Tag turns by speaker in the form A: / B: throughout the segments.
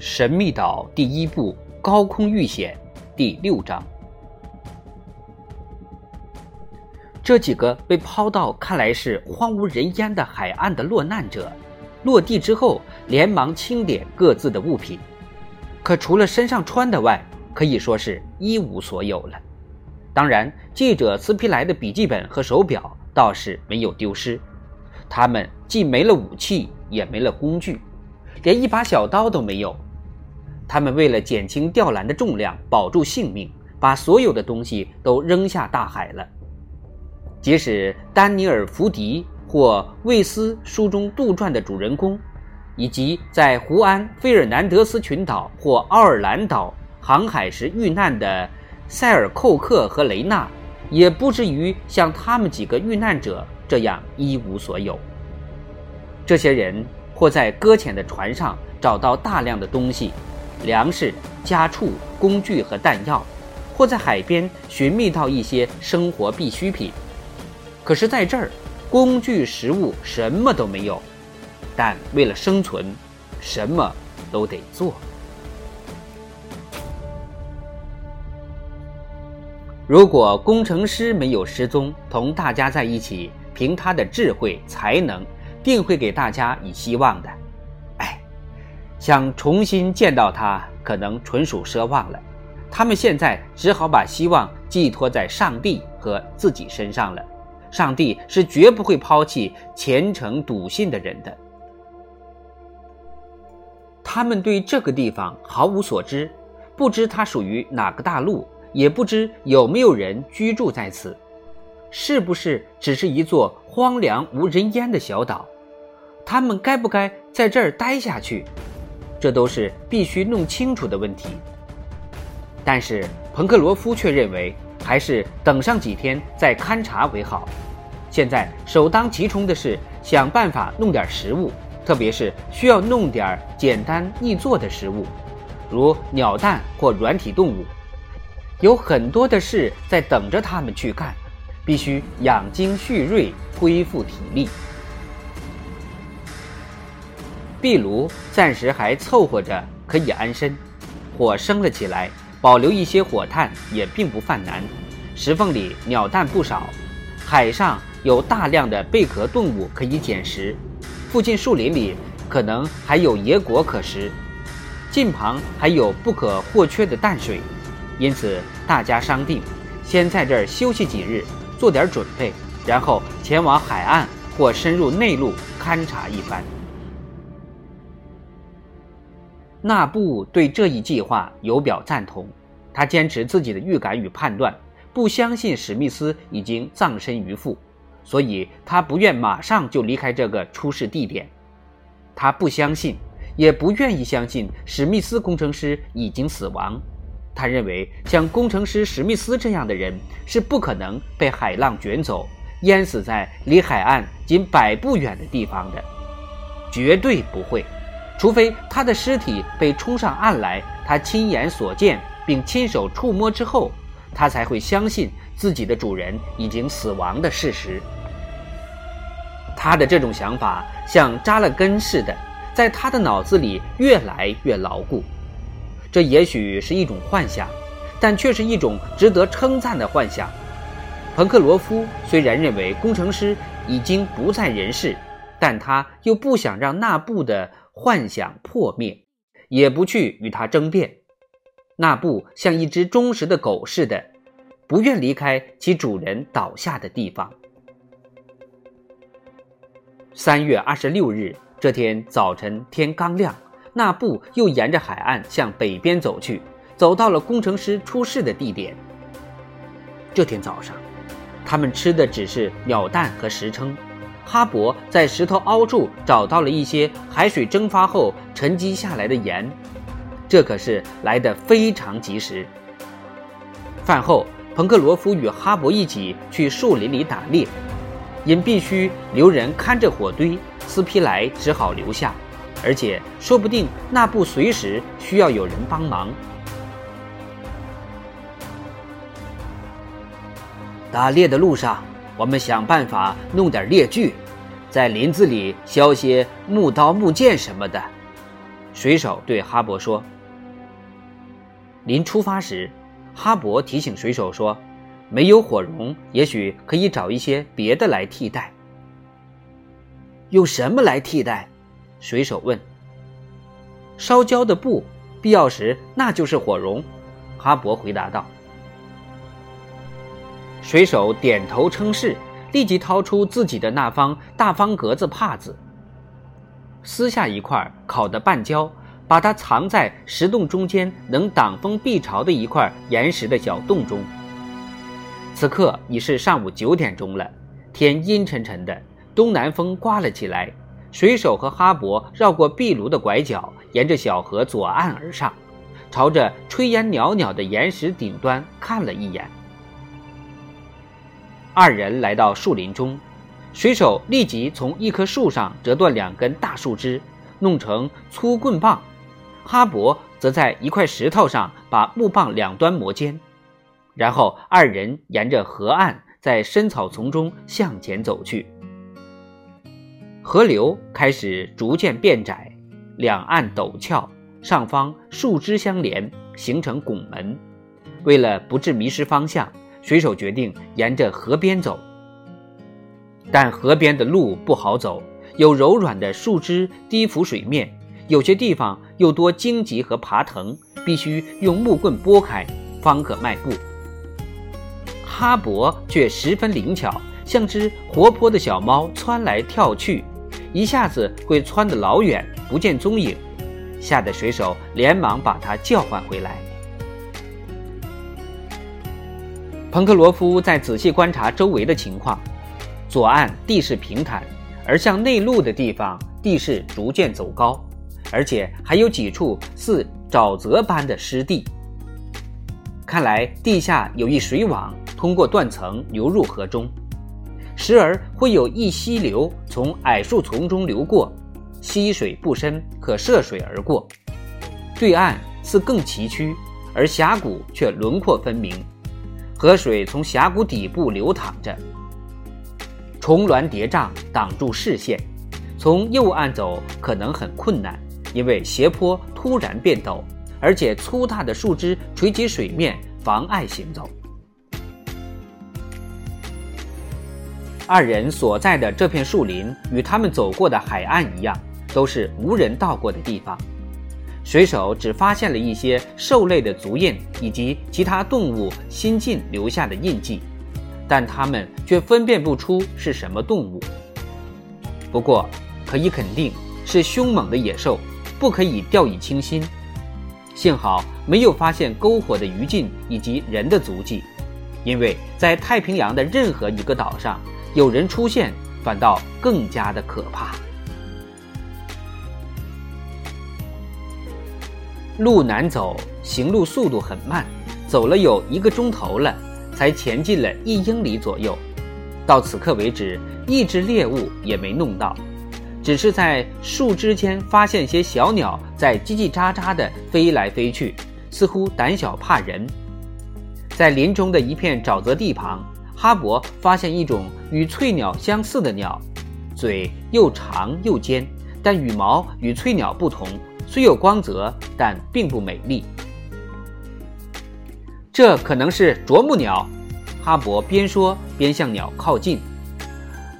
A: 神秘岛第一部高空遇险第六章。这几个被抛到看来是荒无人烟的海岸的落难者，落地之后连忙清点各自的物品，可除了身上穿的外，可以说是一无所有了。当然，记者斯皮莱的笔记本和手表倒是没有丢失，他们既没了武器，也没了工具，连一把小刀都没有。他们为了减轻吊篮的重量，保住性命，把所有的东西都扔下大海了。即使丹尼尔·福迪或魏斯书中杜撰的主人公，以及在胡安·费尔南德斯群岛或奥尔兰岛航海时遇难的塞尔寇克和雷纳，也不至于像他们几个遇难者这样一无所有。这些人或在搁浅的船上找到大量的东西。粮食、家畜、工具和弹药，或在海边寻觅到一些生活必需品。可是，在这儿，工具、食物什么都没有。但为了生存，什么都得做。如果工程师没有失踪，同大家在一起，凭他的智慧、才能，定会给大家以希望的。想重新见到他，可能纯属奢望了。他们现在只好把希望寄托在上帝和自己身上了。上帝是绝不会抛弃虔诚笃信的人的。他们对这个地方毫无所知，不知它属于哪个大陆，也不知有没有人居住在此，是不是只是一座荒凉无人烟的小岛？他们该不该在这儿待下去？这都是必须弄清楚的问题，但是彭克罗夫却认为还是等上几天再勘察为好。现在首当其冲的是想办法弄点食物，特别是需要弄点简单易做的食物，如鸟蛋或软体动物。有很多的事在等着他们去干，必须养精蓄锐，恢复体力。壁炉暂时还凑合着可以安身，火升了起来，保留一些火炭也并不犯难。石缝里鸟蛋不少，海上有大量的贝壳动物可以捡食，附近树林里可能还有野果可食，近旁还有不可或缺的淡水，因此大家商定，先在这儿休息几日，做点准备，然后前往海岸或深入内陆勘察一番。纳布对这一计划有表赞同，他坚持自己的预感与判断，不相信史密斯已经葬身鱼腹，所以他不愿马上就离开这个出事地点。他不相信，也不愿意相信史密斯工程师已经死亡。他认为，像工程师史密斯这样的人是不可能被海浪卷走，淹死在离海岸仅百步远的地方的，绝对不会。除非他的尸体被冲上岸来，他亲眼所见并亲手触摸之后，他才会相信自己的主人已经死亡的事实。他的这种想法像扎了根似的，在他的脑子里越来越牢固。这也许是一种幻想，但却是一种值得称赞的幻想。彭克罗夫虽然认为工程师已经不在人世，但他又不想让那布的。幻想破灭，也不去与他争辩。那布像一只忠实的狗似的，不愿离开其主人倒下的地方。三月二十六日这天早晨，天刚亮，那布又沿着海岸向北边走去，走到了工程师出事的地点。这天早上，他们吃的只是鸟蛋和石蛏。哈勃在石头凹处找到了一些海水蒸发后沉积下来的盐，这可是来得非常及时。饭后，彭克罗夫与哈勃一起去树林里打猎，因必须留人看着火堆，斯皮莱只好留下，而且说不定那不随时需要有人帮忙。打猎的路上。我们想办法弄点猎具，在林子里削些木刀、木剑什么的。水手对哈勃说。临出发时，哈勃提醒水手说：“没有火绒，也许可以找一些别的来替代。”
B: 用什么来替代？水手问。
A: “烧焦的布，必要时那就是火绒。”哈勃回答道。水手点头称是，立即掏出自己的那方大方格子帕子，撕下一块烤的半焦，把它藏在石洞中间能挡风避潮的一块岩石的小洞中。此刻已是上午九点钟了，天阴沉沉的，东南风刮了起来。水手和哈勃绕过壁炉的拐角，沿着小河左岸而上，朝着炊烟袅袅的岩石顶端看了一眼。二人来到树林中，水手立即从一棵树上折断两根大树枝，弄成粗棍棒；哈勃则在一块石头上把木棒两端磨尖。然后二人沿着河岸，在深草丛中向前走去。河流开始逐渐变窄，两岸陡峭，上方树枝相连，形成拱门。为了不致迷失方向。水手决定沿着河边走，但河边的路不好走，有柔软的树枝低浮水面，有些地方又多荆棘和爬藤，必须用木棍拨开方可迈步。哈勃却十分灵巧，像只活泼的小猫，窜来跳去，一下子会窜得老远，不见踪影，吓得水手连忙把它叫唤回来。彭克罗夫在仔细观察周围的情况，左岸地势平坦，而向内陆的地方地势逐渐走高，而且还有几处似沼泽般的湿地。看来地下有一水网通过断层流入河中，时而会有一溪流从矮树丛中流过，溪水不深，可涉水而过。对岸似更崎岖，而峡谷却轮廓分明。河水从峡谷底部流淌着，重峦叠嶂挡住视线。从右岸走可能很困难，因为斜坡突然变陡，而且粗大的树枝垂及水面，妨碍行走。二人所在的这片树林与他们走过的海岸一样，都是无人到过的地方。水手只发现了一些兽类的足印以及其他动物新近留下的印记，但他们却分辨不出是什么动物。不过，可以肯定是凶猛的野兽，不可以掉以轻心。幸好没有发现篝火的余烬以及人的足迹，因为在太平洋的任何一个岛上，有人出现反倒更加的可怕。路难走，行路速度很慢，走了有一个钟头了，才前进了一英里左右。到此刻为止，一只猎物也没弄到，只是在树枝间发现些小鸟在叽叽喳喳地飞来飞去，似乎胆小怕人。在林中的一片沼泽地旁，哈勃发现一种与翠鸟相似的鸟，嘴又长又尖，但羽毛与翠鸟不同。虽有光泽，但并不美丽。这可能是啄木鸟，哈勃边说边向鸟靠近。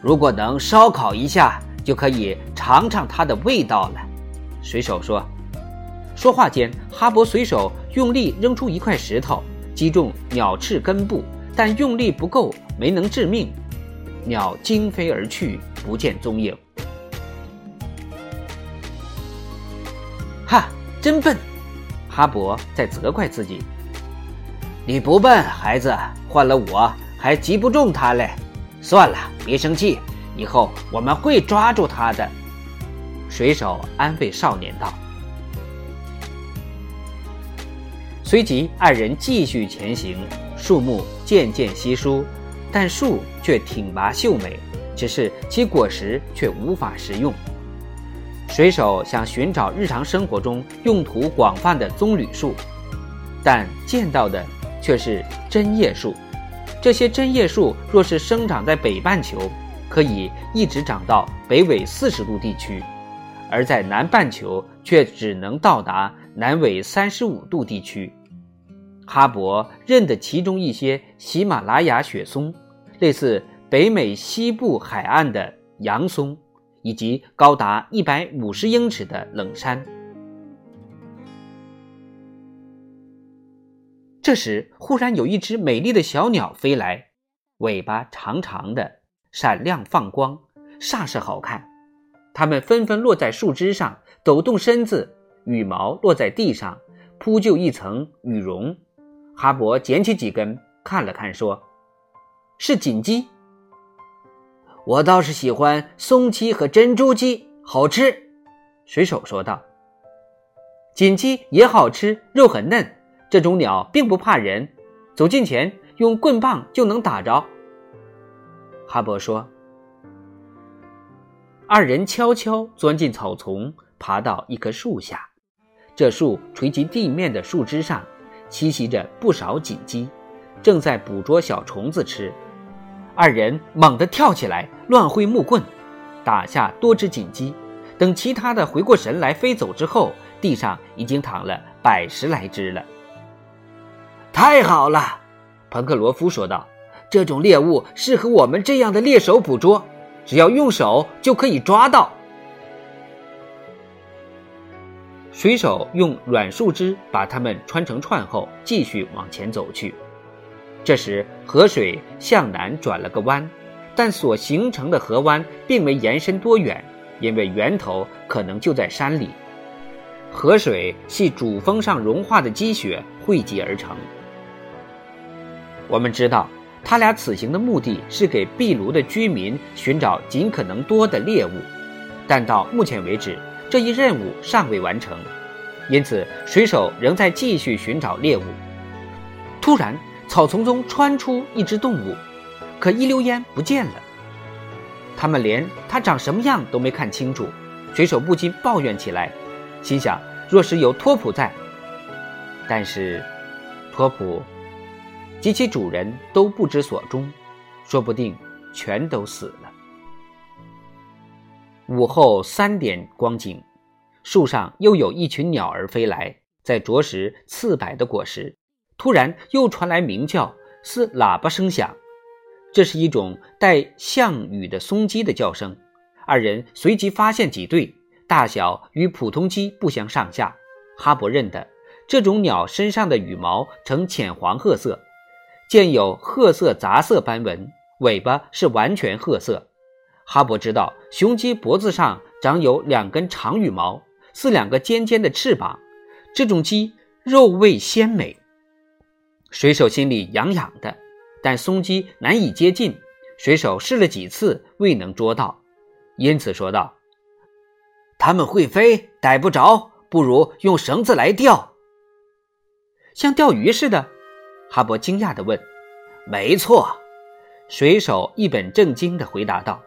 A: 如果能烧烤一下，就可以尝尝它的味道了。水手说。说话间，哈勃随手用力扔出一块石头，击中鸟翅根部，但用力不够，没能致命。鸟惊飞而去，不见踪影。哈，真笨！哈勃在责怪自己。
B: 你不笨，孩子，换了我还击不中他嘞。算了，别生气，以后我们会抓住他的。
A: 水手安慰少年道。随即，二人继续前行，树木渐渐稀疏，但树却挺拔秀美，只是其果实却无法食用。水手想寻找日常生活中用途广泛的棕榈树，但见到的却是针叶树。这些针叶树若是生长在北半球，可以一直长到北纬四十度地区，而在南半球却只能到达南纬三十五度地区。哈勃认得其中一些喜马拉雅雪松，类似北美西部海岸的杨松，以及高达一百五十英尺的冷杉。这时，忽然有一只美丽的小鸟飞来，尾巴长长的，闪亮放光，煞是好看。它们纷纷落在树枝上，抖动身子，羽毛落在地上，铺就一层羽绒。哈勃捡起几根看了看，说：“是锦鸡。
B: 我倒是喜欢松鸡和珍珠鸡，好吃。”
A: 水手说道：“锦鸡也好吃，肉很嫩。”这种鸟并不怕人，走近前用棍棒就能打着。哈勃说：“二人悄悄钻进草丛，爬到一棵树下。这树垂及地面的树枝上，栖息着不少锦鸡，正在捕捉小虫子吃。二人猛地跳起来，乱挥木棍，打下多只锦鸡。等其他的回过神来飞走之后，地上已经躺了百十来只了。”
B: 太好了，彭克罗夫说道：“这种猎物适合我们这样的猎手捕捉，只要用手就可以抓到。”
A: 水手用软树枝把它们穿成串后，继续往前走去。这时，河水向南转了个弯，但所形成的河湾并没延伸多远，因为源头可能就在山里。河水系主峰上融化的积雪汇集而成。我们知道，他俩此行的目的是给壁炉的居民寻找尽可能多的猎物，但到目前为止，这一任务尚未完成，因此水手仍在继续寻找猎物。突然，草丛中窜出一只动物，可一溜烟不见了。他们连他长什么样都没看清楚，水手不禁抱怨起来，心想：若是有托普在，但是托普。及其主人都不知所终，说不定全都死了。午后三点光景，树上又有一群鸟儿飞来，在啄食刺柏的果实。突然又传来鸣叫，似喇叭声响。这是一种带项羽的松鸡的叫声。二人随即发现几对，大小与普通鸡不相上下。哈勃认得这种鸟身上的羽毛呈浅黄褐色。见有褐色杂色斑纹，尾巴是完全褐色。哈勃知道雄鸡脖子上长有两根长羽毛，似两个尖尖的翅膀。这种鸡肉味鲜美。水手心里痒痒的，但松鸡难以接近。水手试了几次未能捉到，因此说道：“
B: 它们会飞，逮不着，不如用绳子来钓，
A: 像钓鱼似的。”哈勃惊讶地问：“
B: 没错。”
A: 水手一本正经地回答道。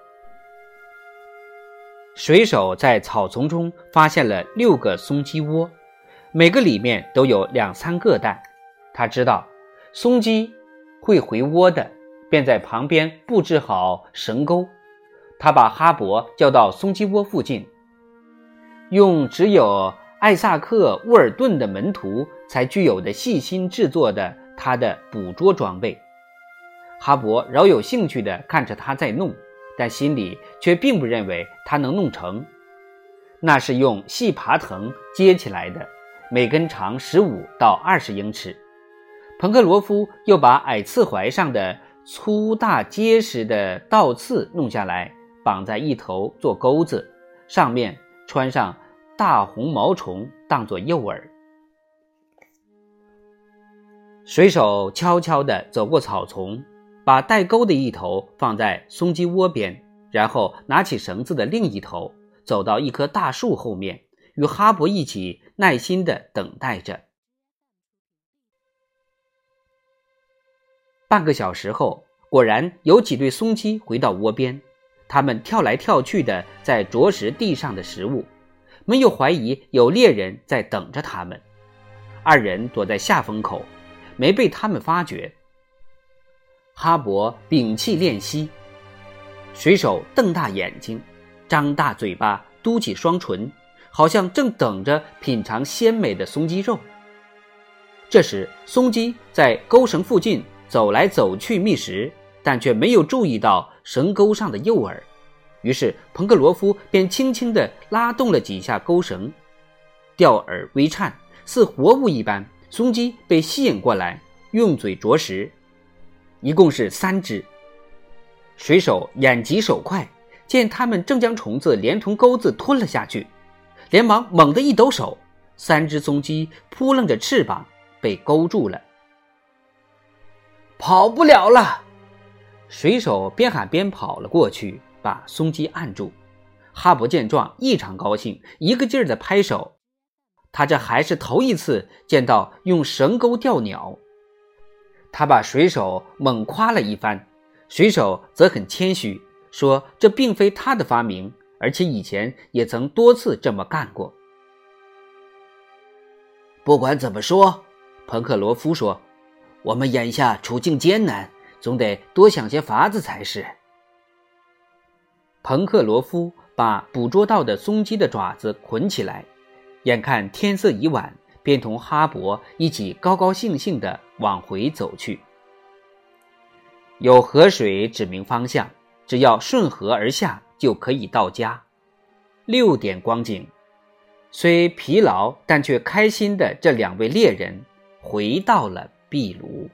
A: 水手在草丛中发现了六个松鸡窝，每个里面都有两三个蛋。他知道松鸡会回窝的，便在旁边布置好绳钩。他把哈勃叫到松鸡窝附近，用只有艾萨克·沃尔顿的门徒才具有的细心制作的。他的捕捉装备，哈勃饶有兴趣地看着他在弄，但心里却并不认为他能弄成。那是用细爬藤接起来的，每根长十五到二十英尺。彭克罗夫又把矮刺槐上的粗大结实的倒刺弄下来，绑在一头做钩子，上面穿上大红毛虫当做诱饵。水手悄悄地走过草丛，把带钩的一头放在松鸡窝边，然后拿起绳子的另一头，走到一棵大树后面，与哈勃一起耐心地等待着。半个小时后，果然有几对松鸡回到窝边，它们跳来跳去的在啄食地上的食物，没有怀疑有猎人在等着它们。二人躲在下风口。没被他们发觉。哈勃屏气练息，水手瞪大眼睛，张大嘴巴嘟起双唇，好像正等着品尝鲜美的松鸡肉。这时，松鸡在钩绳附近走来走去觅食，但却没有注意到绳钩上的诱饵。于是，彭克罗夫便轻轻地拉动了几下钩绳，钓饵微颤，似活物一般。松鸡被吸引过来，用嘴啄食，一共是三只。水手眼疾手快，见他们正将虫子连同钩子吞了下去，连忙猛地一抖手，三只松鸡扑棱着翅膀被勾住了，
B: 跑不了了。
A: 水手边喊边跑了过去。把松鸡按住，哈勃见状异常高兴，一个劲儿的拍手。他这还是头一次见到用绳钩钓鸟。他把水手猛夸了一番，水手则很谦虚，说这并非他的发明，而且以前也曾多次这么干过。
B: 不管怎么说，彭克罗夫说，我们眼下处境艰难，总得多想些法子才是。
A: 彭克罗夫把捕捉到的松鸡的爪子捆起来，眼看天色已晚，便同哈勃一起高高兴兴地往回走去。有河水指明方向，只要顺河而下就可以到家。六点光景，虽疲劳但却开心的这两位猎人回到了壁炉